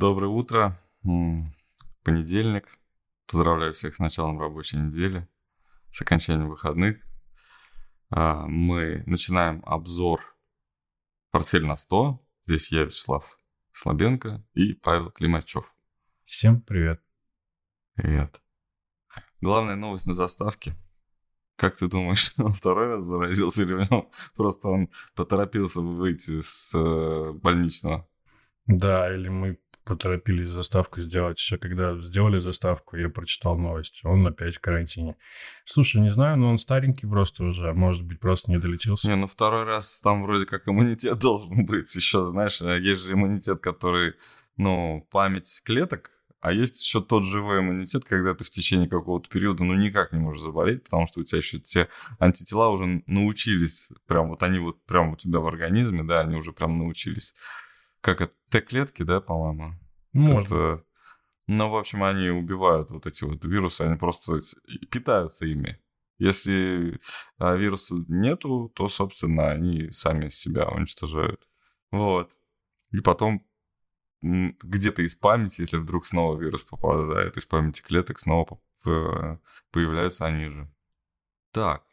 Доброе утро. Понедельник. Поздравляю всех с началом рабочей недели, с окончанием выходных. А, мы начинаем обзор «Портфель на 100». Здесь я, Вячеслав Слабенко и Павел Климачев. Всем привет. Привет. Главная новость на заставке. Как ты думаешь, он второй раз заразился или просто он поторопился выйти с э, больничного? Да, или мы поторопились заставку сделать. Еще когда сделали заставку, я прочитал новость. Он опять в карантине. Слушай, не знаю, но он старенький просто уже. А может быть, просто не долечился. Не, ну второй раз там вроде как иммунитет должен быть. Еще, знаешь, а есть же иммунитет, который, ну, память клеток, а есть еще тот живой иммунитет, когда ты в течение какого-то периода, ну, никак не можешь заболеть, потому что у тебя еще те антитела уже научились, прям вот они вот прям у тебя в организме, да, они уже прям научились как это, Т-клетки, да, по-моему? Можно. Это, ну, в общем, они убивают вот эти вот вирусы, они просто питаются ими. Если а, вируса нету, то, собственно, они сами себя уничтожают. Вот. И потом где-то из памяти, если вдруг снова вирус попадает из памяти клеток, снова появляются они же. Так,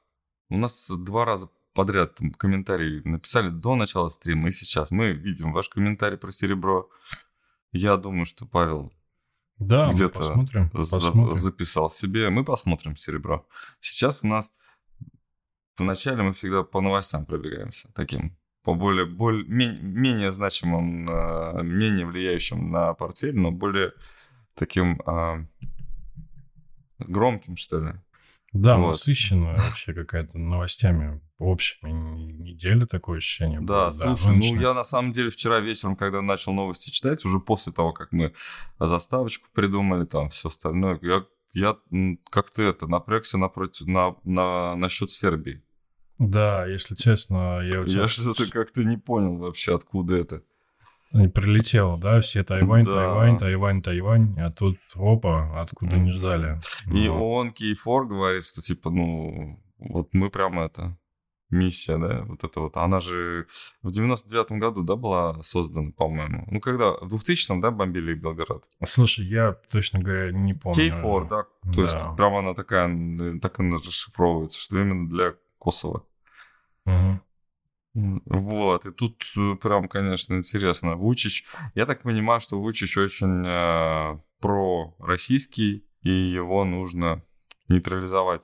у нас два раза подряд комментарии написали до начала стрима и сейчас. Мы видим ваш комментарий про серебро. Я думаю, что Павел да, где-то посмотрим, за- посмотрим. записал себе. Мы посмотрим серебро. Сейчас у нас вначале мы всегда по новостям пробегаемся таким по более, более менее, менее значимым, менее влияющим на портфель, но более таким а, громким, что ли. Да, вот. насыщенная вообще какая-то новостями общими неделя, такое ощущение. Да, было. слушай, да, ну я на самом деле вчера вечером, когда начал новости читать, уже после того, как мы заставочку придумали, там все остальное, я, я как-то это напрягся напротив, на, на, насчет Сербии. Да, если честно, я... Я что-то как-то не понял вообще, откуда это. И прилетело, да, все Тайвань, да. Тайвань, Тайвань, Тайвань, а тут опа, откуда не ждали. И вот. ООН Кейфор говорит, что типа, ну, вот мы прям это, миссия, да, вот это вот. Она же в 99-м году, да, была создана, по-моему. Ну, когда, в 2000-м, да, бомбили Белгород? Слушай, я, точно говоря, не помню. Кейфор, да, то да. есть прям она такая, так она расшифровывается, что именно для Косово. Угу. Вот, и тут э, прям, конечно, интересно. Вучич, я так понимаю, что Вучич очень э, про-российский, и его нужно нейтрализовать.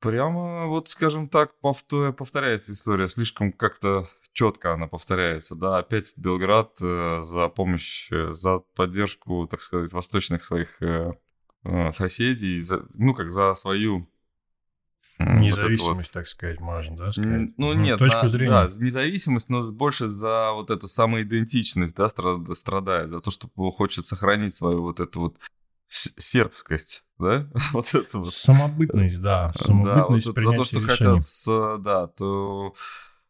Прямо, вот, скажем так, повторяется история, слишком как-то четко она повторяется, да, опять Белград э, за помощь, э, за поддержку, так сказать, восточных своих э, э, соседей, за, ну, как за свою Независимость, вот. так сказать, можно, да, сказать? Ну, ну нет, точку на, зрения. Да, независимость, но больше за вот эту самоидентичность, да, страдает, за то, что хочет сохранить свою вот эту вот сербскость, да, вот это вот. Самобытность, да, самобытность да, вот за то, что решений. хотят, с, да, то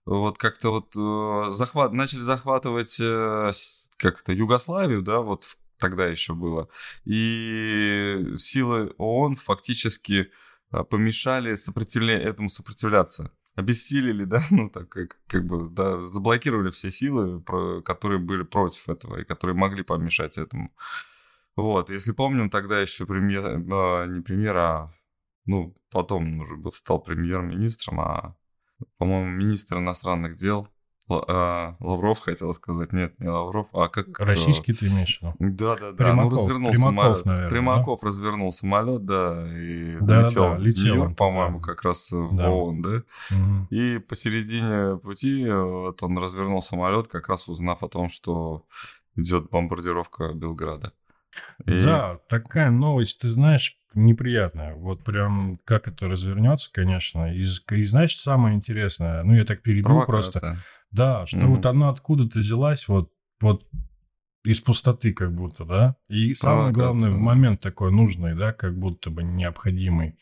вот как-то вот э, захват, начали захватывать э, как-то Югославию, да, вот тогда еще было, и силы ООН фактически помешали сопротивля... этому сопротивляться. Обессилили, да, ну так как, как бы, да, заблокировали все силы, которые были против этого и которые могли помешать этому. Вот, если помним, тогда еще премьер, а, не премьер, а, ну, потом уже был, стал премьер-министром, а, по-моему, министр иностранных дел а, Лавров хотел сказать, нет, не Лавров, а как... Э, Российский ты имеешь в виду? Да, да, да. Примаков, ну, развернул Примаков, самолет. наверное. Примаков да? развернул самолет, да, и да, летел, да, летел Нью-Йорк, по-моему, как раз да. в ООН, да? Угу. И посередине пути вот он развернул самолет, как раз узнав о том, что идет бомбардировка Белграда. И... Да, такая новость, ты знаешь, неприятная. Вот прям как это развернется, конечно. И, и знаешь, самое интересное, ну я так перебил просто. Да, что mm-hmm. вот она откуда-то взялась, вот, вот из пустоты как будто, да? И самое главное, в момент такой нужный, да, как будто бы необходимый.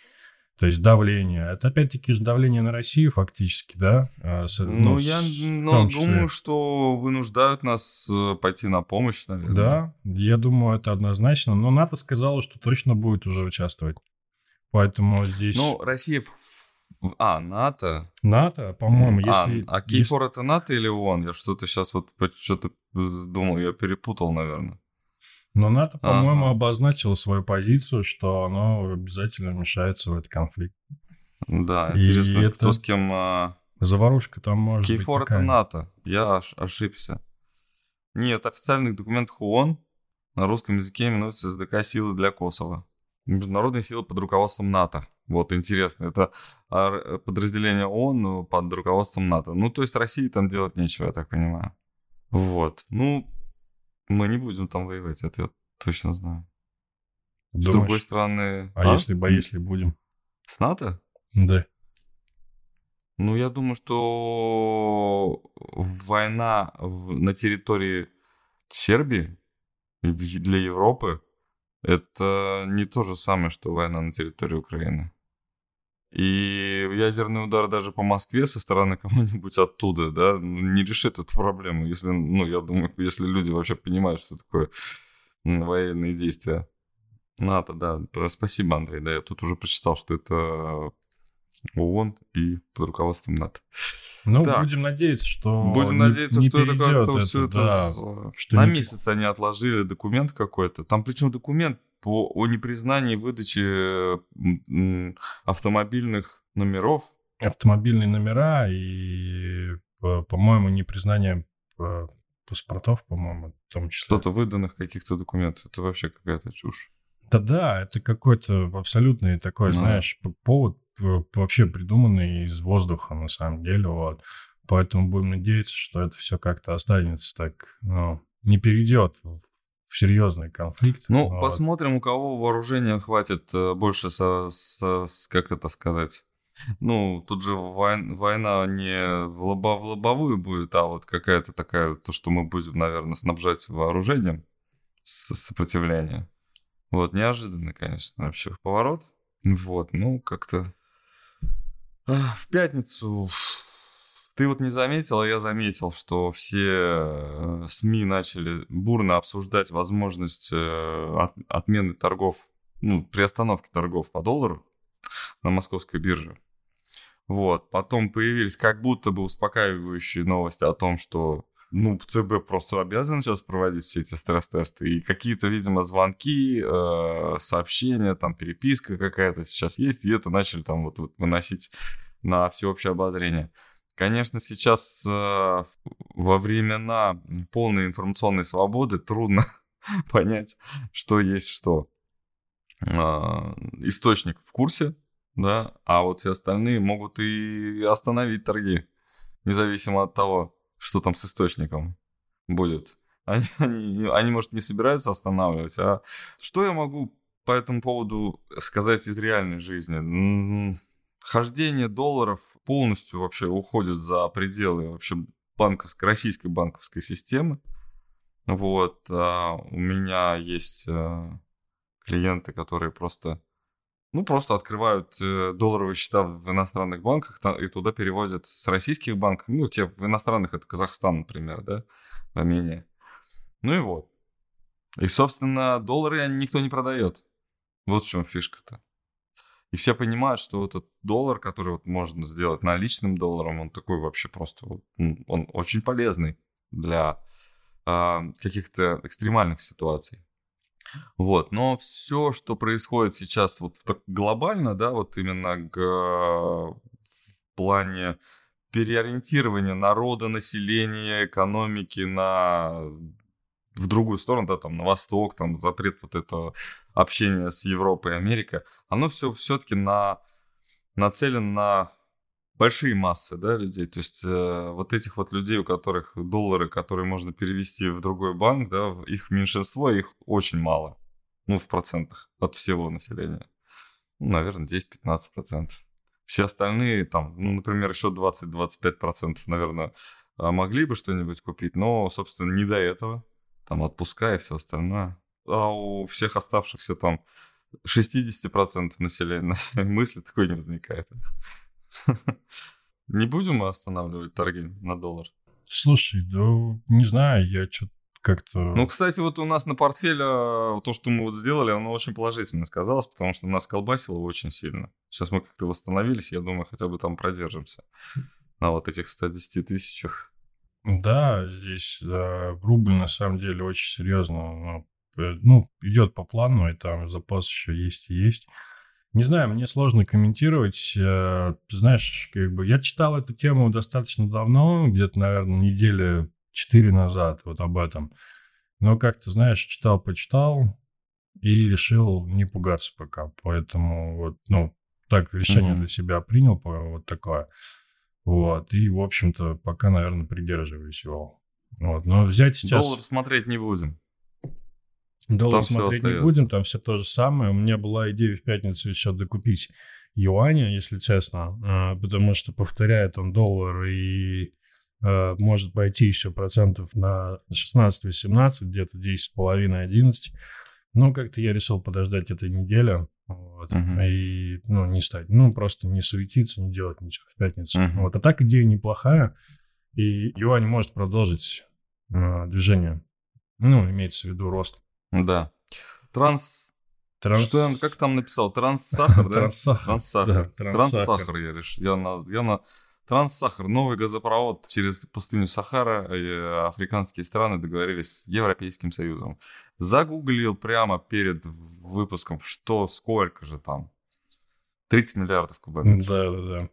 То есть давление. Это опять-таки же давление на Россию фактически, да? А, ну, ну я ну, думаю, что вынуждают нас э, пойти на помощь, наверное. Да, я думаю, это однозначно. Но НАТО сказала, что точно будет уже участвовать. Поэтому здесь... Ну, Россия а, НАТО. НАТО, по-моему, если... А, а Кейфор если... это НАТО или ООН? Я что-то сейчас вот что-то думал, я перепутал, наверное. Но НАТО, по-моему, ага. обозначило свою позицию, что оно обязательно вмешается в этот конфликт. Да, интересно, И кто это... с кем... А... Заварушка там может Кейфор быть такая. это НАТО, я аж ошибся. Нет, официальных документах ООН на русском языке именуется СДК «Силы для Косово». Международные силы под руководством НАТО. Вот, интересно. Это подразделение ООН под руководством НАТО. Ну, то есть России там делать нечего, я так понимаю. Вот. Ну, мы не будем там воевать, это я точно знаю. Думаешь? С другой стороны... А, а если, бы, если будем? С НАТО? Да. Ну, я думаю, что война на территории Сербии для Европы это не то же самое, что война на территории Украины. И ядерный удар даже по Москве со стороны кого-нибудь оттуда, да, не решит эту проблему, если, ну, я думаю, если люди вообще понимают, что такое военные действия. НАТО, да. Спасибо, Андрей, да, я тут уже прочитал, что это ООН и под руководством НАТО. Ну, так. будем надеяться, что Будем не, надеяться, не что это как-то все это... Да, что на не... месяц они отложили документ какой-то. Там причем документ по, о непризнании выдачи автомобильных номеров. Автомобильные номера и, по-моему, непризнание паспортов, по-моему, в том числе. Что-то выданных каких-то документов. Это вообще какая-то чушь. Да-да, это какой-то абсолютный такой, да. знаешь, повод вообще придуманный из воздуха, на самом деле, вот. Поэтому будем надеяться, что это все как-то останется так, ну, не перейдет в в серьезный конфликт. Ну, вот. посмотрим, у кого вооружения хватит э, больше, со, со, с, как это сказать. Ну, тут же война, война не в, лобо, в лобовую будет, а вот какая-то такая, то, что мы будем, наверное, снабжать вооружением с сопротивления. Вот, неожиданный, конечно, вообще поворот. Вот, ну, как-то... В пятницу ты вот не заметил, а я заметил, что все э, СМИ начали бурно обсуждать возможность э, от, отмены торгов, ну, приостановки торгов по доллару на московской бирже. Вот. Потом появились как будто бы успокаивающие новости о том, что ну, ЦБ просто обязан сейчас проводить все эти стресс-тесты. И какие-то, видимо, звонки, э, сообщения, там, переписка какая-то сейчас есть. И это начали там вот, вот выносить на всеобщее обозрение. Конечно, сейчас э, во времена полной информационной свободы трудно понять, что есть что. Э, источник в курсе, да, а вот все остальные могут и остановить торги, независимо от того, что там с источником будет. Они, они, они, может, не собираются останавливать, а что я могу по этому поводу сказать из реальной жизни? Хождение долларов полностью вообще уходит за пределы вообще банковской, российской банковской системы. Вот, а у меня есть а, клиенты, которые просто, ну, просто открывают э, долларовые счета в иностранных банках и туда переводят с российских банков, ну, те в иностранных, это Казахстан, например, да, Армения. Ну и вот. И, собственно, доллары никто не продает. Вот в чем фишка-то. И все понимают, что этот доллар, который вот можно сделать наличным долларом, он такой вообще просто, он очень полезный для э, каких-то экстремальных ситуаций. Вот, но все, что происходит сейчас вот глобально, да, вот именно к, в плане переориентирования народа, населения, экономики на в другую сторону, да, там, на восток, там, запрет вот этого общения с Европой и Америкой, оно все все-таки на, нацелено на большие массы, да, людей. То есть э, вот этих вот людей, у которых доллары, которые можно перевести в другой банк, да, их меньшинство, их очень мало. Ну, в процентах от всего населения. Ну, наверное, 10-15%. Все остальные, там, ну, например, еще 20-25%, наверное, а, могли бы что-нибудь купить, но, собственно, не до этого там отпуска и все остальное. А у всех оставшихся там 60% населения мысли такой не возникает. Не будем мы останавливать торги на доллар? Слушай, да не знаю, я что-то как-то... Ну, кстати, вот у нас на портфеле а, то, что мы вот сделали, оно очень положительно сказалось, потому что нас колбасило очень сильно. Сейчас мы как-то восстановились, я думаю, хотя бы там продержимся на вот этих 110 тысячах. Да, здесь да, рубль на самом деле очень серьезно ну, ну, идет по плану, и там запас еще есть и есть. Не знаю, мне сложно комментировать. Э, знаешь, как бы я читал эту тему достаточно давно, где-то, наверное, недели четыре назад, вот об этом. Но как-то, знаешь, читал, почитал и решил не пугаться пока. Поэтому вот, ну, так решение mm-hmm. для себя принял, вот такое. Вот, и, в общем-то, пока, наверное, придерживаюсь его. Вот, но взять сейчас... Доллар смотреть не будем. Доллар там смотреть не будем, там все то же самое. У меня была идея в пятницу еще докупить юаня, если честно, а, потому что повторяет он доллар и а, может пойти еще процентов на 16-18, где-то 10,5-11. Но как-то я решил подождать этой недели. Вот, uh-huh. И, ну, не стать, ну, просто не суетиться, не делать ничего в пятницу. Uh-huh. Вот, а так идея неплохая, и юань может продолжить э, движение. Ну, имеется в виду рост. Да. Транс... Транс... Что он, как там написал? Транссахар, да? Транссахар. Транссахар. Транссахар я решил. Я на, я на Транссахар, новый газопровод через пустыню Сахара, и африканские страны договорились с Европейским Союзом. Загуглил прямо перед выпуском, что, сколько же там. 30 миллиардов кубометров. Да, да, да.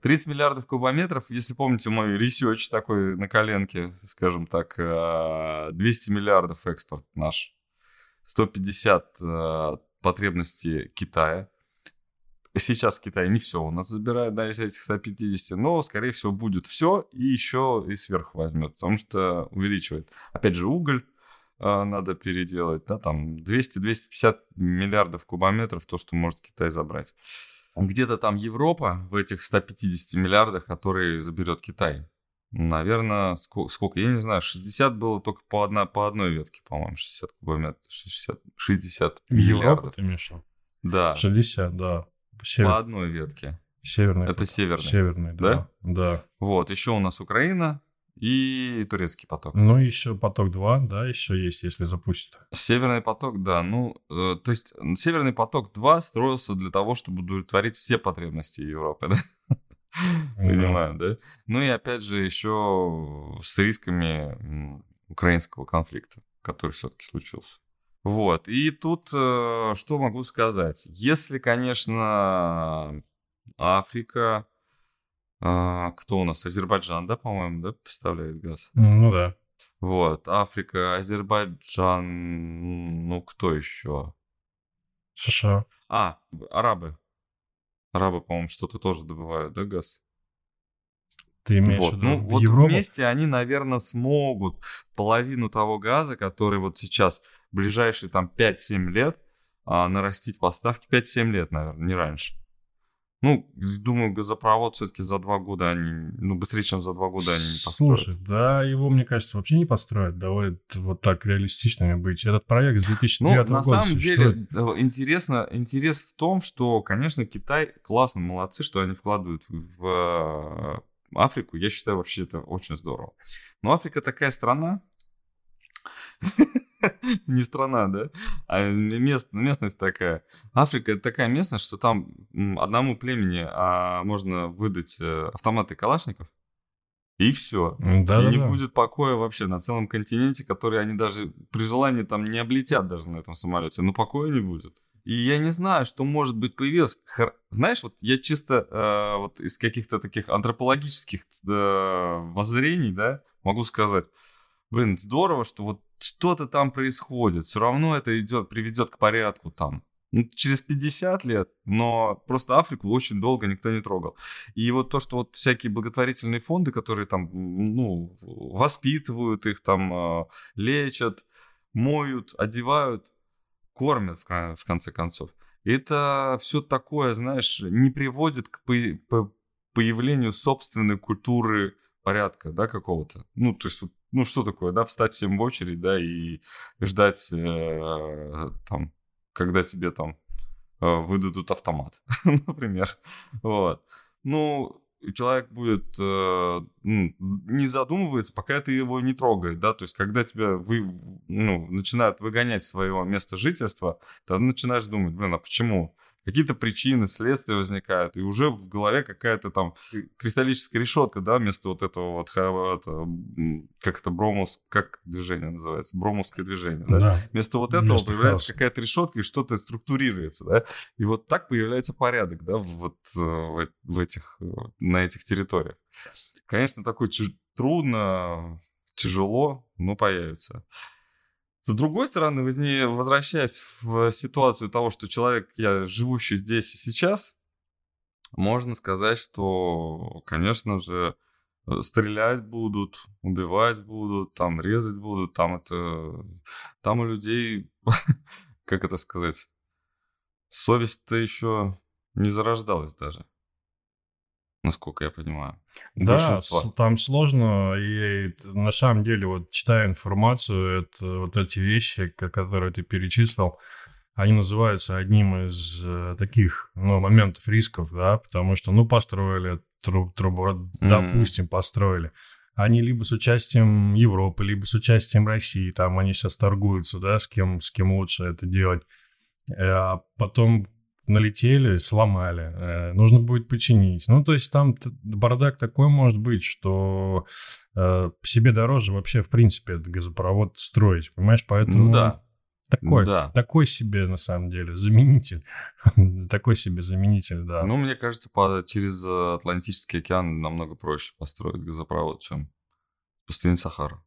30 миллиардов кубометров, если помните мой research такой на коленке, скажем так, 200 э, миллиардов экспорт наш, 150 э, потребности Китая. Сейчас Китай не все у нас забирает, да, из этих 150, но, скорее всего, будет все и еще и сверху возьмет, потому что увеличивает. Опять же, уголь надо переделать, да, там 200-250 миллиардов кубометров, то, что может Китай забрать где-то там Европа в этих 150 миллиардах, которые заберет Китай. Наверное, сколько, сколько, я не знаю, 60 было только по, одна, по одной ветке, по-моему, 60 кубометров, 60, 60 в Европу ты имеешь Да. 60, да. Север... По одной ветке. Северный. Это северный. Северный, да. Да. да. Вот, еще у нас Украина, и турецкий поток. Ну, еще поток 2, да, еще есть, если запустят. Северный поток, да. Ну, э, то есть Северный поток 2 строился для того, чтобы удовлетворить все потребности Европы, да? Понимаем, да? Ну и опять же еще с рисками украинского конфликта, который все-таки случился. Вот. И тут э, что могу сказать? Если, конечно, Африка а, кто у нас? Азербайджан, да, по-моему, да, поставляет газ? Ну да. Вот, Африка, Азербайджан, ну кто еще? США. А, арабы. Арабы, по-моему, что-то тоже добывают, да, газ? Ты имеешь вот. в виду ну, в вот Европу? вместе они, наверное, смогут половину того газа, который вот сейчас, ближайшие там 5-7 лет, а, нарастить поставки. 5-7 лет, наверное, не раньше. Ну, думаю, газопровод все-таки за два года они, ну, быстрее, чем за два года они не построят. Слушай, да, его, мне кажется, вообще не построят. Давай вот так реалистичными быть. Этот проект с 2009 ну, на года самом деле, э, интересно, интерес в том, что, конечно, Китай классно, молодцы, что они вкладывают в э, Африку. Я считаю, вообще это очень здорово. Но Африка такая страна, не страна, да, а мест, местность такая. Африка это такая местность, что там одному племени а, можно выдать э, автоматы калашников, и все. Да, и да, не да. будет покоя вообще на целом континенте, который они даже при желании там не облетят даже на этом самолете. Но покоя не будет. И я не знаю, что может быть появилось. Знаешь, вот я чисто э, вот из каких-то таких антропологических э, воззрений, да, могу сказать, блин, здорово, что вот что-то там происходит. Все равно это идет, приведет к порядку там. Ну, через 50 лет, но просто Африку очень долго никто не трогал. И вот то, что вот всякие благотворительные фонды, которые там, ну, воспитывают их, там, а, лечат, моют, одевают, кормят, в конце концов. Это все такое, знаешь, не приводит к появлению собственной культуры порядка, да, какого-то. Ну, то есть вот ну, что такое, да, встать всем в очередь, да, и ждать, э, там, когда тебе там э, выдадут автомат, например, вот. Ну, человек будет, э, ну, не задумывается, пока ты его не трогает, да, то есть когда тебя вы, ну, начинают выгонять своего места жительства, ты начинаешь думать, блин, а почему? Какие-то причины, следствия возникают, и уже в голове какая-то там кристаллическая решетка, да, вместо вот этого вот, это, как это, бромус, как движение называется, бромовское движение, да? да. Вместо вот этого вместо появляется какая-то решетка, и что-то структурируется, да, и вот так появляется порядок, да, вот э, в, в этих, э, на этих территориях. Конечно, такой чуж- трудно, тяжело, но появится. С другой стороны, возвращаясь в ситуацию того, что человек, я живущий здесь и сейчас, можно сказать, что, конечно же, э, стрелять будут, убивать будут, там резать будут, там это, там у людей, как это сказать, совесть-то еще не зарождалась даже насколько я понимаю. Да, там сложно, и на самом деле, вот читая информацию, это, вот эти вещи, которые ты перечислил, они называются одним из э, таких ну, моментов рисков, да, потому что, ну, построили труб, трубу, допустим, построили. Они либо с участием Европы, либо с участием России, там они сейчас торгуются, да, с кем, с кем лучше это делать. Э, а потом налетели, сломали, э, нужно будет починить. Ну, то есть там бардак такой может быть, что э, себе дороже вообще, в принципе, этот газопровод строить, понимаешь? Поэтому... Ну, да. Такой, да. такой себе, на самом деле, заменитель. такой себе заменитель, да. Ну, мне кажется, по, через Атлантический океан намного проще построить газопровод, чем пустыню Сахара.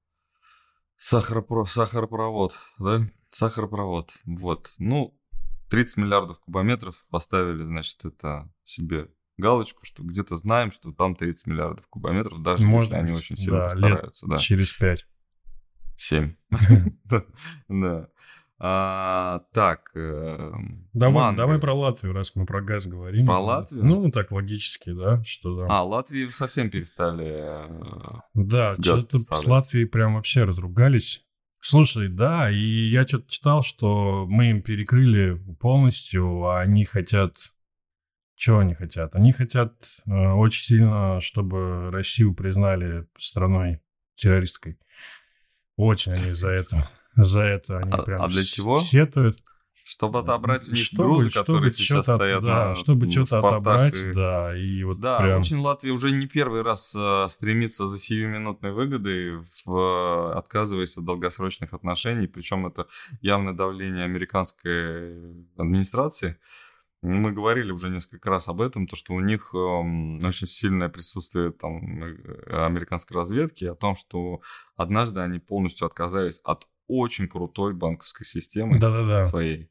Сахаропро... Сахаропровод, да? Сахаропровод. Вот. Ну, 30 миллиардов кубометров поставили, значит, это себе галочку, что где-то знаем, что там 30 миллиардов кубометров, даже Может если быть, они очень сильно да, постараются. да. Через 5. 7. Да. А, так. Э, давай, давай про Латвию, раз мы про газ говорим. Про Латвию? Ну, так логически, да, что да. А, Латвии совсем перестали э, Да, что-то с Латвией прям вообще разругались. Слушай, да, и я что-то читал, что мы им перекрыли полностью, а они хотят... Чего они хотят? Они хотят э, очень сильно, чтобы Россию признали страной террористской. Очень они за это. За это они а, прям а для чего? сетуют. Чтобы отобрать у них чтобы, грузы, чтобы которые сейчас стоят да, на Чтобы что-то отобрать, и... да. И вот да, прям... очень Латвия уже не первый раз э, стремится за сиюминутной выгодой, в, э, отказываясь от долгосрочных отношений, причем это явное давление американской администрации. Мы говорили уже несколько раз об этом, то, что у них э, очень сильное присутствие там, э, американской разведки, о том, что однажды они полностью отказались от очень крутой банковской системы Да-да-да. своей.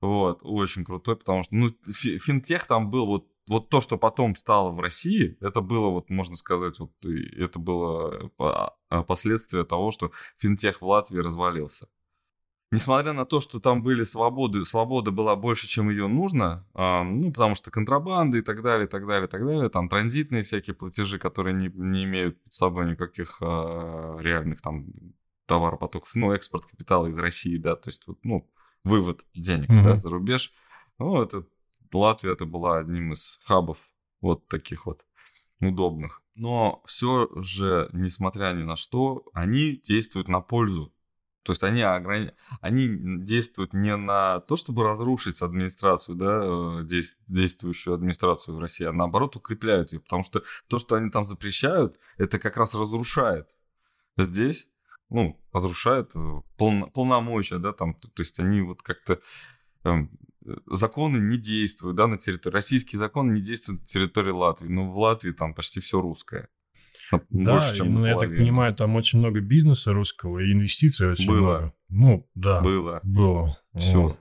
Вот, очень крутой, потому что, ну, финтех там был вот вот то, что потом стало в России, это было, вот можно сказать, вот это было а, последствие того, что финтех в Латвии развалился. Несмотря на то, что там были свободы, свобода была больше, чем ее нужно, э, ну, потому что контрабанда и так далее, и так далее, и так далее, там транзитные всякие платежи, которые не, не имеют под собой никаких э, реальных там товаропотоков, ну, экспорт капитала из России, да, то есть, вот, ну, вывод денег mm-hmm. да, за рубеж. Ну, это Латвия это была одним из хабов вот таких вот удобных. Но все же, несмотря ни на что, они действуют на пользу. То есть они, ограни... они действуют не на то, чтобы разрушить администрацию, да, э, действующую администрацию в России, а наоборот укрепляют ее. Потому что то, что они там запрещают, это как раз разрушает. Здесь ну, разрушает э, полно, полномочия, да, там, то, то есть они вот как-то там, э, законы не действуют, да, на территории, российские законы не действуют на территории Латвии, но в Латвии там почти все русское. Да, больше, чем ну, я так понимаю, там очень много бизнеса русского и инвестиций очень было. много. Ну, да. Было. Было. Все.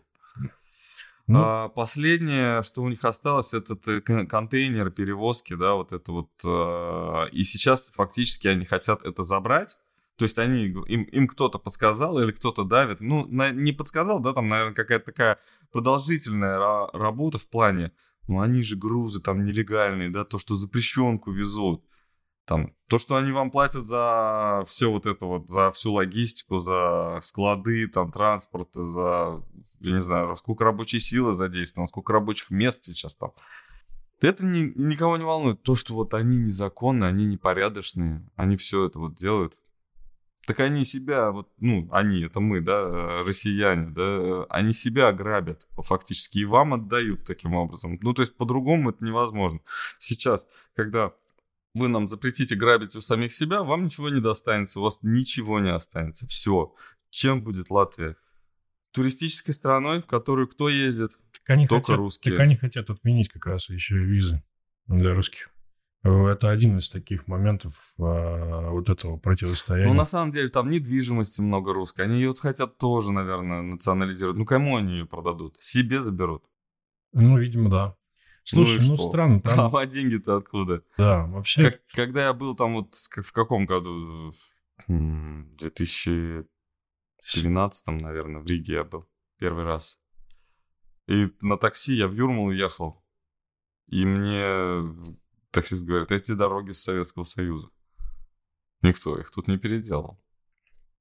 Ну, а, последнее, что у них осталось, это контейнер перевозки, да, вот это вот. А, и сейчас фактически они хотят это забрать то есть они, им, им кто-то подсказал или кто-то давит. Ну, на, не подсказал, да, там, наверное, какая-то такая продолжительная ра- работа в плане, ну, они же грузы там нелегальные, да, то, что запрещенку везут. Там, то, что они вам платят за все вот это вот, за всю логистику, за склады, там, транспорт, за, я не знаю, сколько рабочей силы задействовано, сколько рабочих мест сейчас там. Это ни, никого не волнует. То, что вот они незаконные, они непорядочные, они все это вот делают Так они себя, вот, ну, они, это мы, да, россияне, да, они себя грабят фактически и вам отдают таким образом. Ну, то есть по-другому это невозможно. Сейчас, когда вы нам запретите грабить у самих себя, вам ничего не достанется, у вас ничего не останется. Все. Чем будет Латвия? Туристической страной, в которую кто ездит? Так они Только хотят, русские. Так они хотят отменить как раз еще визы для русских. Это один из таких моментов а, вот этого противостояния. Ну, на самом деле, там недвижимости много русской. Они ее хотят тоже, наверное, национализировать. Ну, кому они ее продадут? Себе заберут. Ну, видимо, да. Слушай, ну, ну странно. Там... А деньги-то откуда? Да, вообще... Как, когда я был там вот в каком году? В 2012, наверное, в Риге я был первый раз. И на такси я в Юрмалу ехал. И мне Таксист говорит, эти дороги с Советского Союза. Никто их тут не переделал.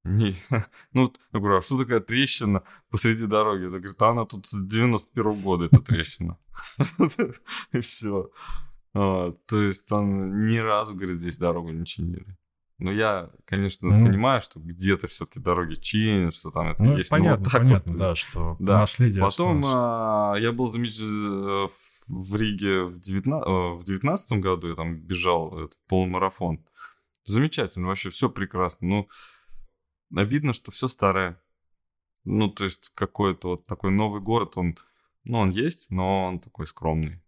Не, ну, я говорю, а что такая трещина посреди дороги? Это говорит, а она тут с 91 -го года, эта трещина. И все. То есть он ни разу, говорит, здесь дорогу не чинили. Но я, конечно, mm. понимаю, что где-то все-таки дороги чинят, что там это ну, есть. Понятно, вот понятно, вот, да, что да. наследие Потом а, я был замечен в Риге в 19, э, в 19 году, я там бежал этот полумарафон. Замечательно, вообще все прекрасно. Ну, видно, что все старое. Ну, то есть какой-то вот такой новый город, он, ну, он есть, но он такой скромный.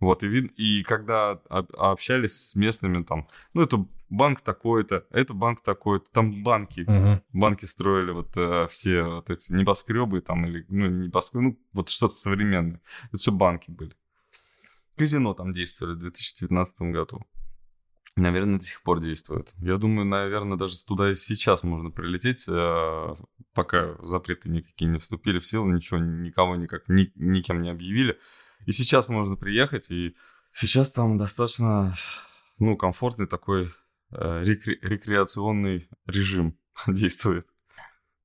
Вот, и, вид... и когда общались с местными, там, ну, это банк такой-то, это банк такой-то, там банки, uh-huh. банки строили вот э, все вот эти небоскребы там, или, ну, небоскребы, ну, вот что-то современное. Это все банки были. Казино там действовали в 2019 году. Наверное, до сих пор действует. Я думаю, наверное, даже туда и сейчас можно прилететь, э, пока запреты никакие не вступили в силу, ничего, никого никак, ни, никем не объявили. И сейчас можно приехать, и сейчас там достаточно, ну, комфортный такой рекре- рекреационный режим действует.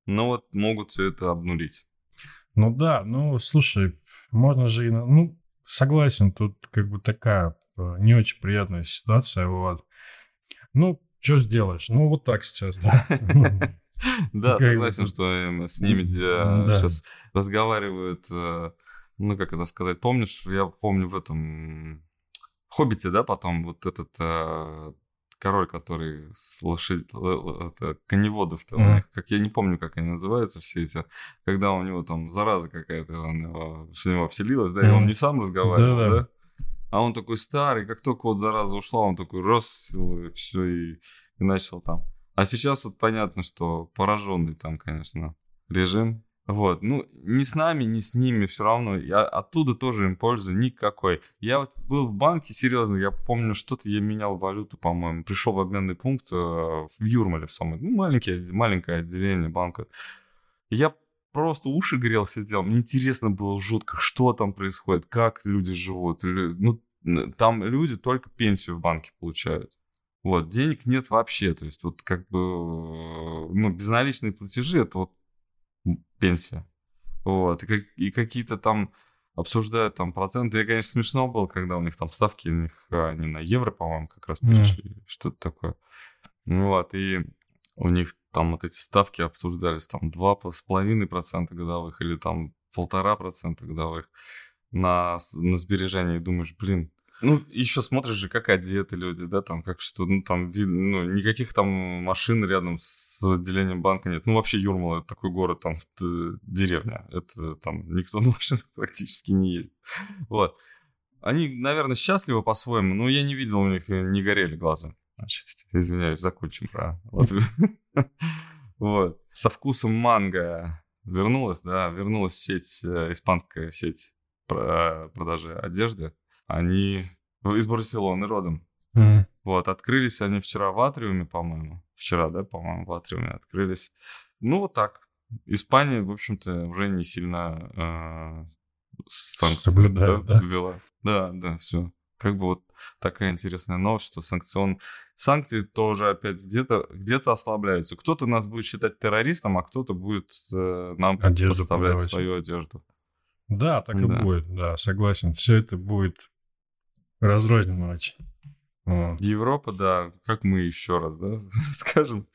Но вот могут все это обнулить. Ну да, ну, слушай, можно же и... Ну, согласен, тут как бы такая э, не очень приятная ситуация, вот. Ну, что сделаешь? Ну, вот так сейчас, да. Да, согласен, что с ними сейчас разговаривают э, ну, как это сказать, помнишь, я помню в этом Хоббите, да, потом вот этот э, король, который с лошадь, коневодов-то, mm-hmm. как я не помню, как они называются все эти, когда у него там зараза какая-то он в него вселилась, да, mm-hmm. и он не сам разговаривал, да, да? А он такой старый, как только вот зараза ушла, он такой рос, и все, и, и начал там. А сейчас вот понятно, что пораженный там, конечно, режим, вот, ну, ни с нами, ни с ними все равно. Я, оттуда тоже им пользы никакой. Я вот был в банке, серьезно, я помню, что-то я менял валюту, по-моему. Пришел в обменный пункт э, в Юрмале в самом, ну, маленький, маленькое отделение банка. Я просто уши грел, сидел. Мне интересно было жутко, что там происходит, как люди живут. Ну, там люди только пенсию в банке получают. Вот, денег нет вообще. То есть, вот как бы, э, ну, безналичные платежи, это вот пенсия. Вот, и, как, и какие-то там обсуждают там проценты. Я, конечно, смешно было, когда у них там ставки, у них а, они на евро, по-моему, как раз перешли, mm. что-то такое. Ну вот, и у них там вот эти ставки обсуждались, там 2,5% годовых или там полтора процента годовых на, на сбережения. И думаешь, блин, ну, еще смотришь же, как одеты люди, да, там, как что, ну, там, ну, никаких там машин рядом с отделением банка нет. Ну, вообще, Юрмала это такой город, там, деревня. Это там никто на машинах практически не ездит. Вот. Они, наверное, счастливы по-своему, но я не видел у них, э, не горели глаза. Отчасти. Извиняюсь, закончим про. Вот. Со вкусом манго вернулась, да, вернулась сеть, э, испанская сеть продажи одежды они из Барселоны родом. Mm. Вот, открылись они вчера в Атриуме, по-моему. Вчера, да, по-моему, в Атриуме открылись. Ну, вот так. Испания, в общем-то, уже не сильно э, санкции да, да? ввела. Да, да, все. Как бы вот такая интересная новость, что санкцион... санкции тоже опять где-то где ослабляются. Кто-то нас будет считать террористом, а кто-то будет э, нам одежду поставлять продавать. свою одежду. Да, так да. и будет, да, согласен. Все это будет разрозненно очень. А. Европа, да, как мы еще раз, да, скажем,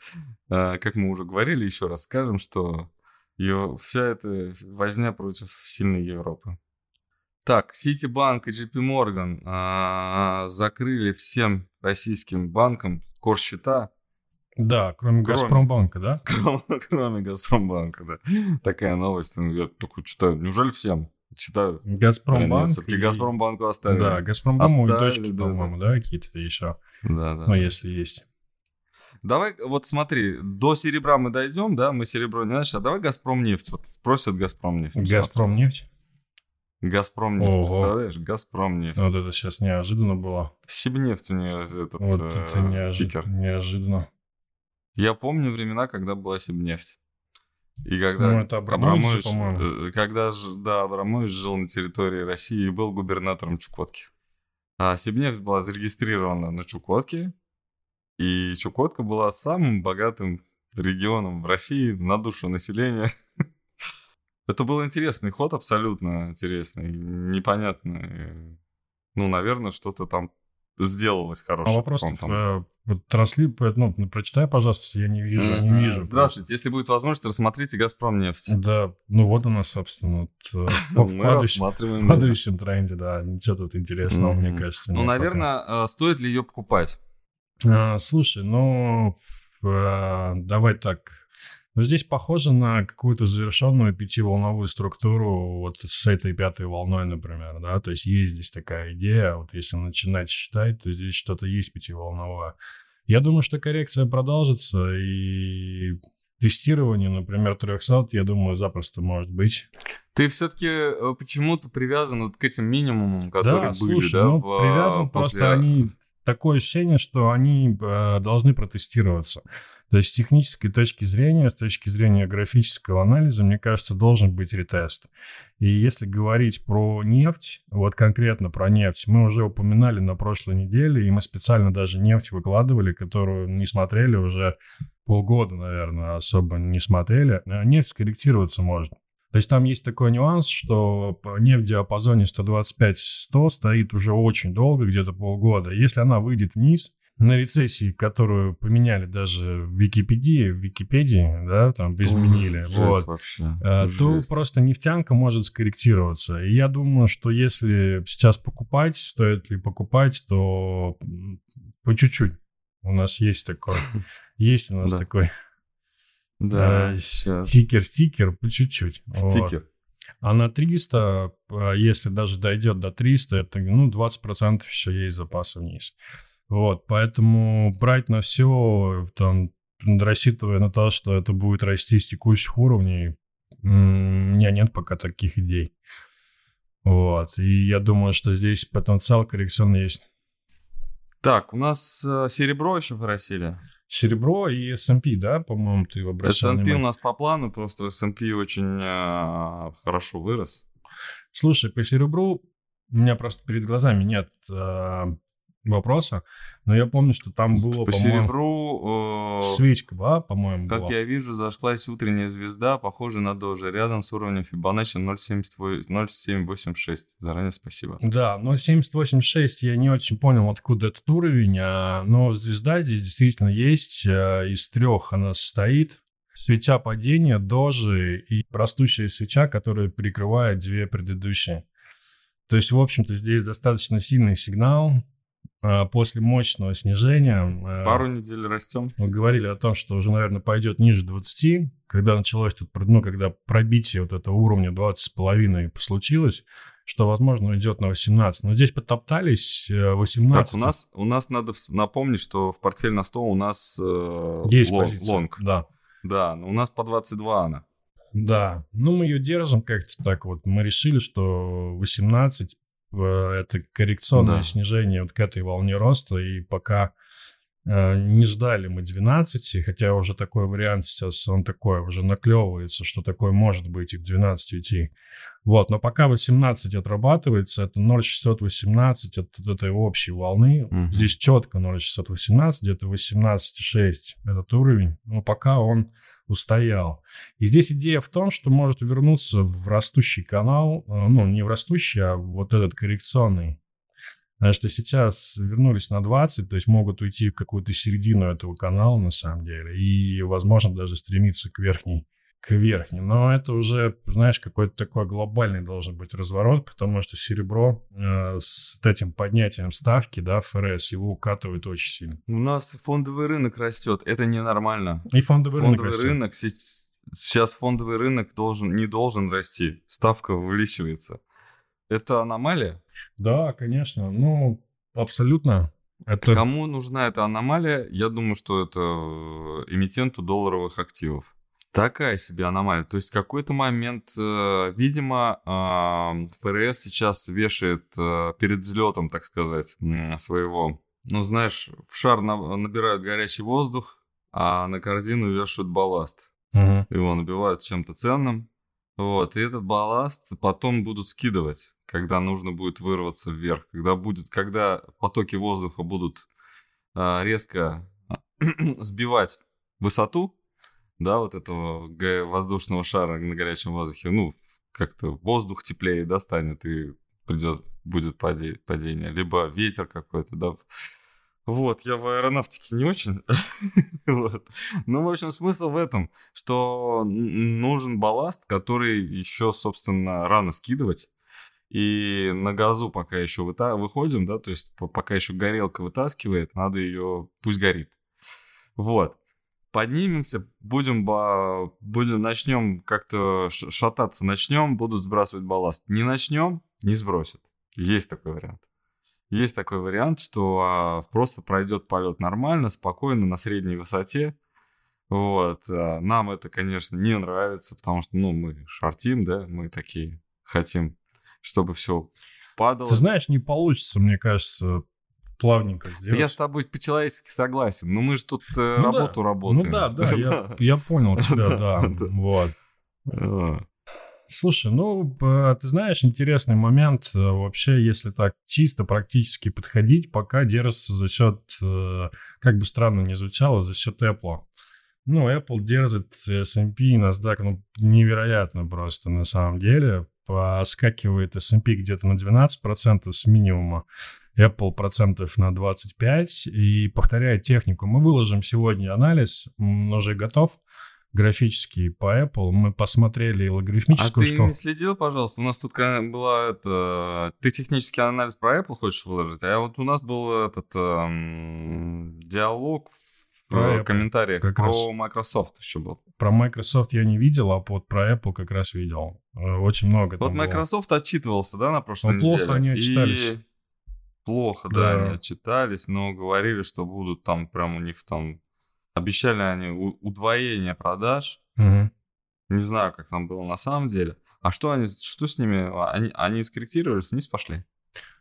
а, как мы уже говорили, еще раз скажем, что ее, вся эта возня против сильной Европы. Так, Ситибанк и JP Morgan а, закрыли всем российским банкам корсчета. Да, кроме, кроме Газпромбанка, да? Кроме, кроме Газпромбанка, да. Такая новость. Я только читаю. Неужели всем? Читаю. Газпромбанк. Все-таки и... Газпромбанку оставили. Да, Газпромбанку и дочки, да, по-моему, да, да какие-то еще. Да, да. Ну, если есть. Давай, вот смотри, до серебра мы дойдем, да, мы серебро не начали, а давай Газпром нефть, вот спросят Газпром нефть. Газпром нефть? Газпром нефть, Ого. представляешь? Газпром нефть. Вот это сейчас неожиданно было. Сибнефть у нее этот вот э, это неожи... тикер. Неожиданно. Я помню времена, когда была Сибнефть. И когда ну, это Абрамович, Абрамович э, когда да, Абрамович жил на территории России и был губернатором Чукотки. А Сибнефть была зарегистрирована на Чукотке, и Чукотка была самым богатым регионом в России на душу населения. Это был интересный ход, абсолютно интересный, непонятный. Ну, наверное, что-то там сделалось хорошее. А вопрос там... Э, трансли... Ну, прочитай, пожалуйста, я не вижу, mm-hmm. не вижу. Здравствуйте, просто. если будет возможность, рассмотрите «Газпром нефть». Да, ну вот у нас, собственно, вот, э, в, падающем, в падающем тренде, да, ничего тут интересного, мне кажется. Ну, наверное, пока. Э, стоит ли ее покупать? А, слушай, ну, давай так, но здесь похоже на какую-то завершенную пятиволновую структуру вот с этой пятой волной, например, да, то есть есть здесь такая идея, вот если начинать считать, то здесь что-то есть пятиволновое. Я думаю, что коррекция продолжится, и тестирование, например, 300, я думаю, запросто может быть. Ты все-таки э, почему-то привязан вот к этим минимумам, которые да, были, слушай, да? Ну, в, привязан, после... просто они... Такое ощущение, что они э, должны протестироваться. То есть с технической точки зрения, с точки зрения графического анализа, мне кажется, должен быть ретест. И если говорить про нефть, вот конкретно про нефть, мы уже упоминали на прошлой неделе, и мы специально даже нефть выкладывали, которую не смотрели уже полгода, наверное, особо не смотрели. А нефть скорректироваться может. То есть там есть такой нюанс, что нефть в диапазоне 125-100 стоит уже очень долго, где-то полгода. Если она выйдет вниз, на рецессии, которую поменяли даже в Википедии, в Википедии, да, там изменили, Ух, вот, вообще. Э, то жесть. просто нефтянка может скорректироваться. И я думаю, что если сейчас покупать, стоит ли покупать, то по чуть-чуть. У нас есть такой, есть у нас да. такой да, э, стикер, стикер, по чуть-чуть. Стикер. Вот. А на 300, э, если даже дойдет до 300, это ну 20% еще есть запаса вниз. Вот, поэтому брать на все, там, рассчитывая на то, что это будет расти с текущих уровней, у меня нет пока таких идей. Вот, и я думаю, что здесь потенциал коррекционный есть. Так, у нас э, серебро еще просили. Серебро и S&P, да, по-моему, ты обращал S&P у нас по плану, просто S&P очень э, хорошо вырос. Слушай, по серебру у меня просто перед глазами нет э, вопроса, но я помню, что там было, По серебру... Э, свечка, да, по-моему, Как была. я вижу, зашлась утренняя звезда, похожая на дожи, рядом с уровнем Фибоначчи 0,786. Заранее спасибо. Да, 0,786 я не очень понял, откуда этот уровень, а, но звезда здесь действительно есть, а, из трех она состоит. Свеча падения, дожи и растущая свеча, которая перекрывает две предыдущие. То есть, в общем-то, здесь достаточно сильный сигнал, после мощного снижения... А, Пару недель растем. Мы говорили о том, что уже, наверное, пойдет ниже 20, когда началось тут, ну, когда пробитие вот этого уровня 20,5 случилось, что, возможно, уйдет на 18. Но здесь потоптались 18. Э, так, у нас, у нас надо напомнить, что в портфель на 100 у нас э, Есть long, позиция, long. Да. Да, но у нас по 22 она. Да, ну мы ее держим как-то так вот. Мы решили, что 18 это коррекционное да. снижение вот к этой волне роста, и пока э, не ждали мы 12, хотя уже такой вариант сейчас, он такой уже наклевывается, что такое может быть и в 12 уйти. Вот, но пока 18 отрабатывается, это 0,618 от, от этой общей волны. Угу. Здесь четко 0,618, где-то 18,6 этот уровень. Но пока он устоял. И здесь идея в том, что может вернуться в растущий канал, э, ну, не в растущий, а вот этот коррекционный. Потому что сейчас вернулись на 20, то есть могут уйти в какую-то середину этого канала на самом деле. И, возможно, даже стремиться к верхней к верхней. Но это уже, знаешь, какой-то такой глобальный должен быть разворот, потому что серебро э, с этим поднятием ставки, да, ФРС, его укатывает очень сильно. У нас фондовый рынок растет, это ненормально. И фондовый, фондовый рынок, рынок сейчас фондовый рынок должен, не должен расти, ставка увеличивается. Это аномалия? Да, конечно. Ну, абсолютно. Это... Кому нужна эта аномалия? Я думаю, что это э, эмитенту долларовых активов. Такая себе аномалия. То есть в какой-то момент, э, видимо, ФРС сейчас вешает э, перед взлетом, так сказать, своего, ну, знаешь, в шар на, набирают горячий воздух, а на корзину вешают балласт. Угу. Его набивают чем-то ценным. Вот, и этот балласт потом будут скидывать, когда нужно будет вырваться вверх, когда будет, когда потоки воздуха будут э, резко сбивать высоту, да, вот этого воздушного шара на горячем воздухе, ну, как-то воздух теплее, да, станет, и придет, будет падение, либо ветер какой-то, да. Вот, я в аэронавтике не очень. вот. Ну, в общем, смысл в этом, что нужен балласт, который еще, собственно, рано скидывать. И на газу пока еще выта- выходим, да, то есть пока еще горелка вытаскивает, надо ее, пусть горит. Вот поднимемся, будем, будем начнем как-то шататься, начнем, будут сбрасывать балласт. Не начнем, не сбросят. Есть такой вариант. Есть такой вариант, что а, просто пройдет полет нормально, спокойно, на средней высоте. Вот. А, нам это, конечно, не нравится, потому что, ну, мы шортим, да, мы такие хотим, чтобы все падало. Ты знаешь, не получится, мне кажется, плавненько сделать. Я с тобой по-человечески согласен, но мы же тут э, ну, работу да. работаем. Ну да, да, я, я понял тебя, да, вот. А. Слушай, ну, ты знаешь, интересный момент. Э, вообще, если так чисто практически подходить, пока держится за счет, э, как бы странно ни звучало, за счет Apple. Ну, Apple держит S&P и NASDAQ, ну, невероятно просто на самом деле. Поскакивает S&P где-то на 12% с минимума. Apple процентов на 25 и повторяет технику. Мы выложим сегодня анализ, он уже готов, графический по Apple. Мы посмотрели логарифмическую а шкалу. Ты не следил, пожалуйста? У нас тут была это... Ты технический анализ про Apple хочешь выложить, а вот у нас был этот эм, диалог в про комментариях как про раз... Microsoft еще был. Про Microsoft я не видел, а вот про Apple как раз видел. Э, очень много Вот Microsoft было. отчитывался, да, на прошлой Но неделе? плохо они отчитались. И плохо, да. да, они отчитались, но говорили, что будут там прям у них там... Обещали они удвоение продаж. Угу. Не знаю, как там было на самом деле. А что они, что с ними? Они, они скорректировались, вниз пошли?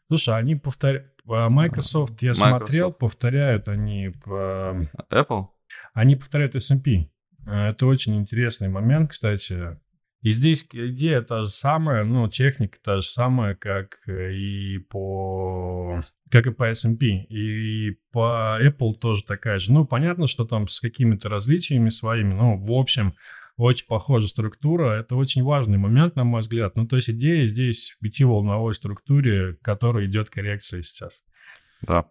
Слушай, они повторяют... Microsoft, я Microsoft. смотрел, повторяют они... По... Apple? Они повторяют S&P. Это очень интересный момент, кстати. И здесь идея та же самая, ну, техника та же самая, как и по как и по S&P. И по Apple тоже такая же. Ну, понятно, что там с какими-то различиями своими, но в общем очень похожа структура. Это очень важный момент, на мой взгляд. Ну, то есть идея здесь в пятиволновой структуре, к которой идет коррекция сейчас. Да.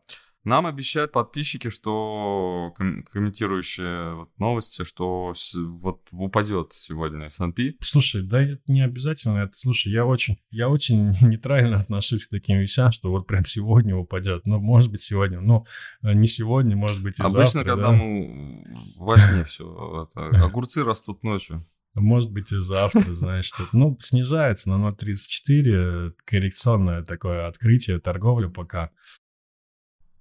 Нам обещают подписчики, что ком- комментирующие вот новости, что с- вот упадет сегодня S&P. Слушай, да это не обязательно. Это, слушай, я очень, я очень нейтрально отношусь к таким вещам, что вот прям сегодня упадет. Ну, может быть, сегодня, но э, не сегодня, может быть, и Обычно, завтра. когда да? мы во сне все, огурцы растут ночью. Может быть, и завтра, знаешь, что ну, снижается на 0,34, коррекционное такое открытие, торговля пока.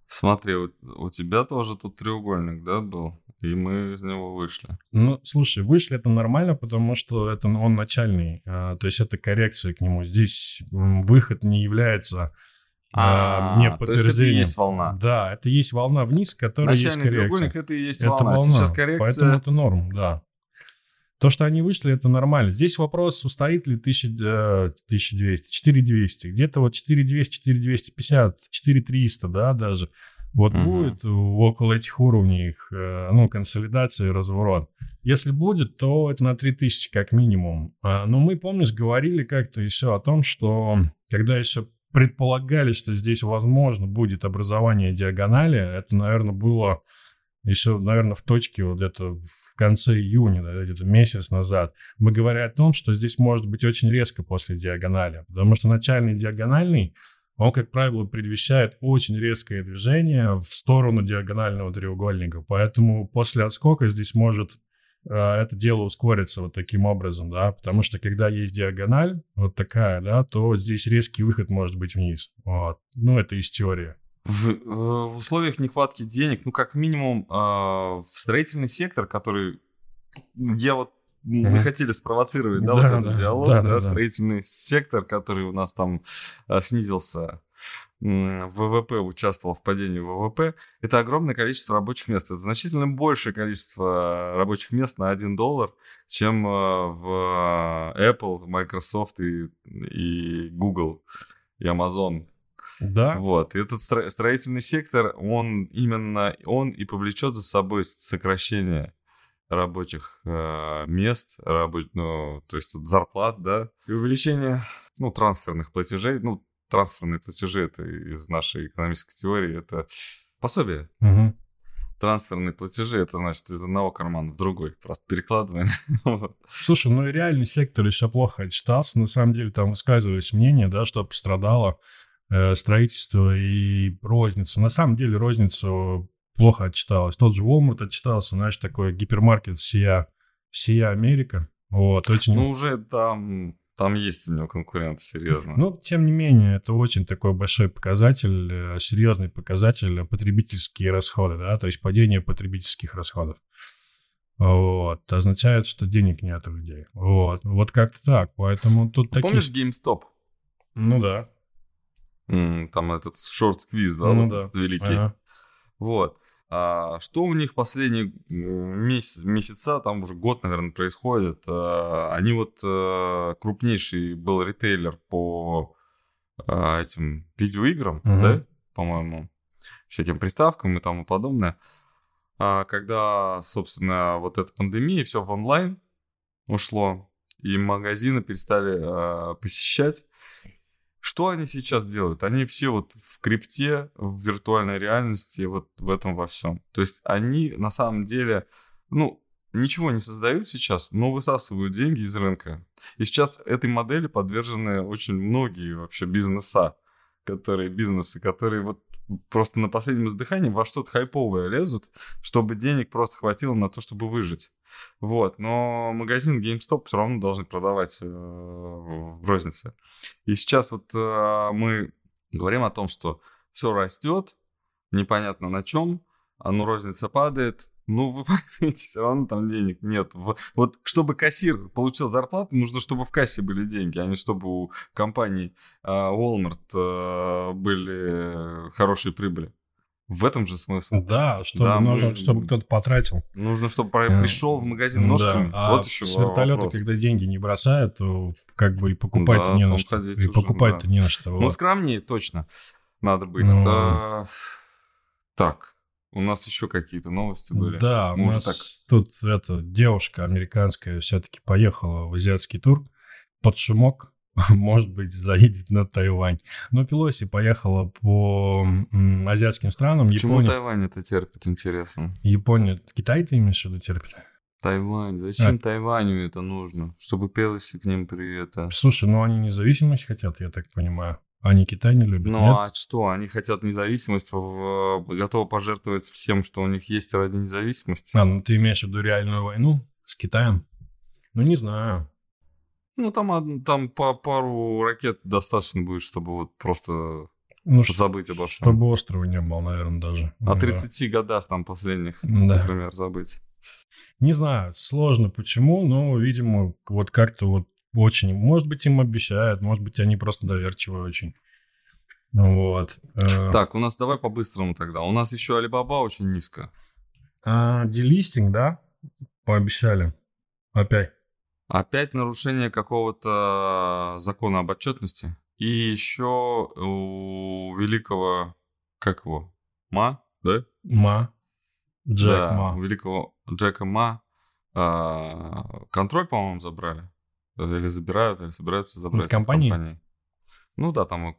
Смотри, у, у тебя тоже тут треугольник, да, был? И мы из него вышли. Ну, слушай, вышли это нормально, потому что это он начальный. А, то есть это коррекция к нему. Здесь выход не является а, не подтверждением. То есть это есть волна. Да, это есть волна вниз, которая Начальный есть коррекция. треугольник это и есть это волна. волна. Сейчас коррекция. Поэтому это норм, да. То, что они вышли, это нормально. Здесь вопрос, устоит ли 1000, 1200, 4200. Где-то вот 4200, 4250, 4300, да, даже. Вот uh-huh. будет около этих уровней, э, ну, консолидация и разворот. Если будет, то это на 3000 как минимум. А, но мы, помнишь, говорили как-то еще о том, что когда еще предполагали, что здесь, возможно, будет образование диагонали. Это, наверное, было еще, наверное, в точке вот где-то в конце июня, да, где-то месяц назад, мы говорили о том, что здесь может быть очень резко после диагонали, потому что начальный диагональный, он, как правило, предвещает очень резкое движение в сторону диагонального треугольника, поэтому после отскока здесь может э, это дело ускорится вот таким образом, да, потому что когда есть диагональ, вот такая, да, то здесь резкий выход может быть вниз, вот, ну, это из теории в, в условиях нехватки денег, ну, как минимум, э, в строительный сектор, который я вот мы хотели спровоцировать, да, да вот да, этот диалог, да, да, да, строительный сектор, который у нас там э, снизился, ВВП участвовал в падении ВВП, это огромное количество рабочих мест. Это значительно большее количество рабочих мест на 1 доллар, чем в Apple, Microsoft и, и Google и Amazon. Да. Вот. И этот стро- строительный сектор, он именно, он и повлечет за собой сокращение рабочих э, мест, рабоч... ну, то есть тут зарплат, да, и увеличение, ну, трансферных платежей, ну, трансферные платежи, это из нашей экономической теории, это пособие. Угу. Трансферные платежи, это значит из одного кармана в другой, просто перекладываем. Слушай, ну и реальный сектор еще плохо отчитался, на самом деле там высказывались мнение, да, что пострадало строительство и розница. На самом деле розница плохо отчиталась. Тот же Walmart отчитался, знаешь, такой гипермаркет всея, всея Америка. Вот, очень... Ну, уже там, там есть у него конкуренты, серьезно. Ну, тем не менее, это очень такой большой показатель, э, серьезный показатель потребительские расходы, да, то есть падение потребительских расходов. Вот, означает, что денег нет у людей. Вот, вот как-то так, поэтому тут такие... Помнишь GameStop? Ну да. Там этот шорт-сквиз, да, ну, вот да. этот великий. Ага. Вот. А, что у них последние месяц, месяца, там уже год, наверное, происходит. А, они вот а, крупнейший был ритейлер по а, этим видеоиграм, угу. да, по-моему, всяким приставкам и тому подобное. А, когда, собственно, вот эта пандемия, все в онлайн ушло, и магазины перестали а, посещать, что они сейчас делают? Они все вот в крипте, в виртуальной реальности, вот в этом во всем. То есть они на самом деле, ну, ничего не создают сейчас, но высасывают деньги из рынка. И сейчас этой модели подвержены очень многие вообще бизнеса, которые, бизнесы, которые вот просто на последнем издыхании во что-то хайповое лезут, чтобы денег просто хватило на то, чтобы выжить. Вот, но магазин GameStop все равно должны продавать э, в рознице. И сейчас вот э, мы говорим о том, что все растет, непонятно на чем, а ну розница падает, ну, вы поймите, все равно там денег нет. Вот, чтобы кассир получил зарплату, нужно, чтобы в кассе были деньги, а не чтобы у компании э, Walmart э, были хорошие прибыли. В этом же смысл. Да, чтобы да, нужно, мы... чтобы кто-то потратил. Нужно, чтобы пришел в магазин ножками. Да. А вот еще с вертолета, вопрос. когда деньги не бросают, то как бы и покупать-то да, не на что. И покупать-то да. не на что. Ну, вот. скромнее точно надо быть. Ну... А, так, у нас еще какие-то новости были. Да, Мы у нас так... тут эта девушка американская все-таки поехала в азиатский тур под шумок может быть, заедет на Тайвань. Но Пелоси поехала по азиатским странам. Почему Япония... Тайвань это терпит, интересно? Япония... Китай ты имеешь в виду терпит? Тайвань. Зачем а... Тайваню это нужно? Чтобы Пелоси к ним при это... Слушай, ну они независимость хотят, я так понимаю. Они Китай не любят, Ну нет? а что? Они хотят независимость, готовы пожертвовать всем, что у них есть ради независимости. А, ну ты имеешь в виду реальную войну с Китаем? Ну не знаю. Ну, там, там по пару ракет достаточно будет, чтобы вот просто ну, забыть обо всем. Чтобы острова не было, наверное, даже. О ну, 30 да. годах там последних, да. например, забыть. Не знаю, сложно почему, но, видимо, вот как-то вот очень... Может быть, им обещают, может быть, они просто доверчивые очень. Вот. Э. Так, у нас давай по-быстрому тогда. У нас еще Алибаба очень низко. А, делистинг, да? Пообещали. Опять. Опять нарушение какого-то закона об отчетности. И еще у великого, как его, Ма, да? Ма. Джек да, Ма. У великого Джека Ма а, контроль, по-моему, забрали. Или забирают, или собираются забрать. Компании? компании. Ну да, там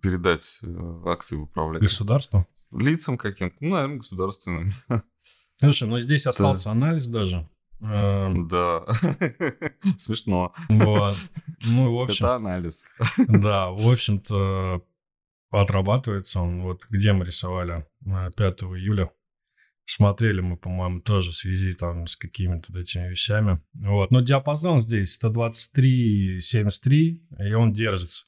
передать э, акции в управление. Государству? Лицам каким-то, ну, наверное, государственным. Слушай, ну здесь остался анализ даже. Эм, да. Смешно. Вот. Ну, в общем... Это анализ. Да, в общем-то, отрабатывается он. Вот где мы рисовали 5 э, июля. Смотрели мы, по-моему, тоже в связи там с какими-то этими вещами. Вот. Но диапазон здесь 123-73, и он держится.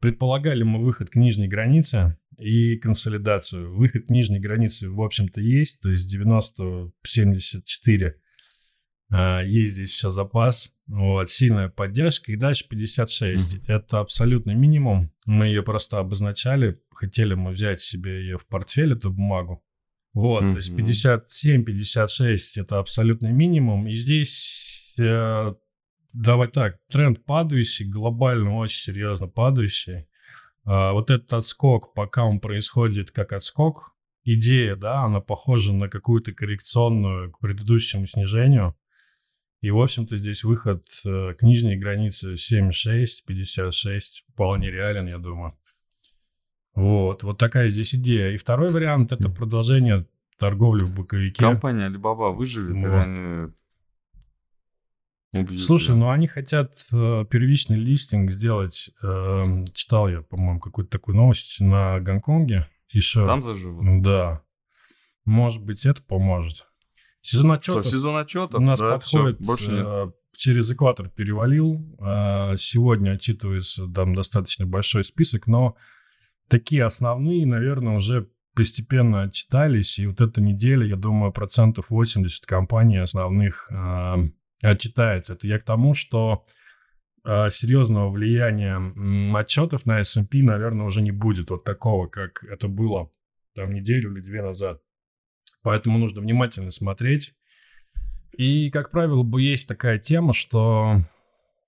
Предполагали мы выход к нижней границе и консолидацию. Выход к нижней границе, в общем-то, есть, то есть 90-74 а, есть здесь сейчас запас, вот, сильная поддержка, и дальше 56. Mm-hmm. Это абсолютный минимум. Мы ее просто обозначали, хотели мы взять себе ее в портфель, эту бумагу. Вот, mm-hmm. то есть 57-56 это абсолютный минимум. И здесь, э, давай так, тренд падающий, глобально очень серьезно падающий. Э, вот этот отскок, пока он происходит как отскок, идея, да, она похожа на какую-то коррекционную к предыдущему снижению. И, в общем-то, здесь выход э, к нижней границе 7,6, 56 вполне реален, я думаю. Вот, вот такая здесь идея. И второй вариант – это продолжение торговли в боковике. Компания Alibaba выживет, вот. или они убьют Слушай, ну они хотят э, первичный листинг сделать. Э, читал я, по-моему, какую-то такую новость на Гонконге. Еще. Там заживут? Да. Может быть, это поможет. Сезон отчетов. Что, сезон отчетов? У нас да, подходит, все, больше нет. Э, через экватор перевалил. Э, сегодня отчитывается там достаточно большой список, но такие основные, наверное, уже постепенно отчитались. И вот эта неделя, я думаю, процентов 80 компаний основных э, отчитается. Это я к тому, что серьезного влияния отчетов на S&P, наверное, уже не будет вот такого, как это было там неделю или две назад. Поэтому нужно внимательно смотреть. И, как правило, есть такая тема, что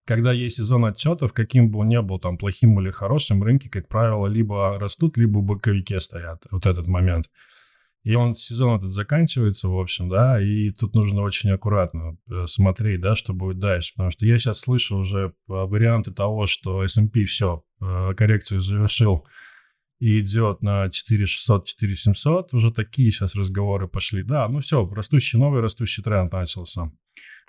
когда есть сезон отчетов, каким бы он ни был, там, плохим или хорошим, рынки, как правило, либо растут, либо в боковике стоят. Вот этот момент. И он сезон этот заканчивается, в общем, да, и тут нужно очень аккуратно э, смотреть, да, что будет дальше. Потому что я сейчас слышу уже варианты того, что S&P все, э, коррекцию завершил и идет на 4600, 4700, уже такие сейчас разговоры пошли. Да, ну все, растущий, новый растущий тренд начался.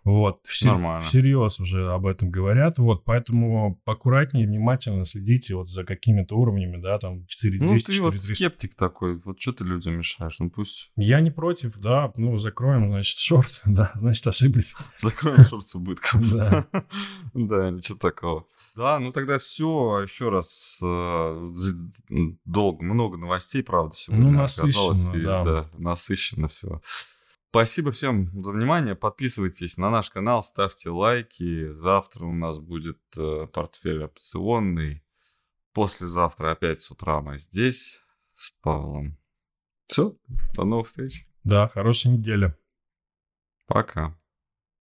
Вот, все, Нормально. всерьез уже об этом говорят, вот, поэтому аккуратнее, внимательно следите вот за какими-то уровнями, да, там 4200, Ну, ты 4300. вот скептик такой, вот что ты людям мешаешь, ну пусть... Я не против, да, ну, закроем, значит, шорт, да, значит, ошиблись. Закроем шорт с убытком. Да. Да, ничего такого. Да, ну тогда все, еще раз, э, долго, много новостей, правда, сегодня ну, насыщенно, да. да, насыщенно все. Спасибо всем за внимание. Подписывайтесь на наш канал, ставьте лайки. Завтра у нас будет э, портфель опционный. Послезавтра опять с утра мы здесь с Павлом. Все, до новых встреч. Да, хорошей недели. Пока.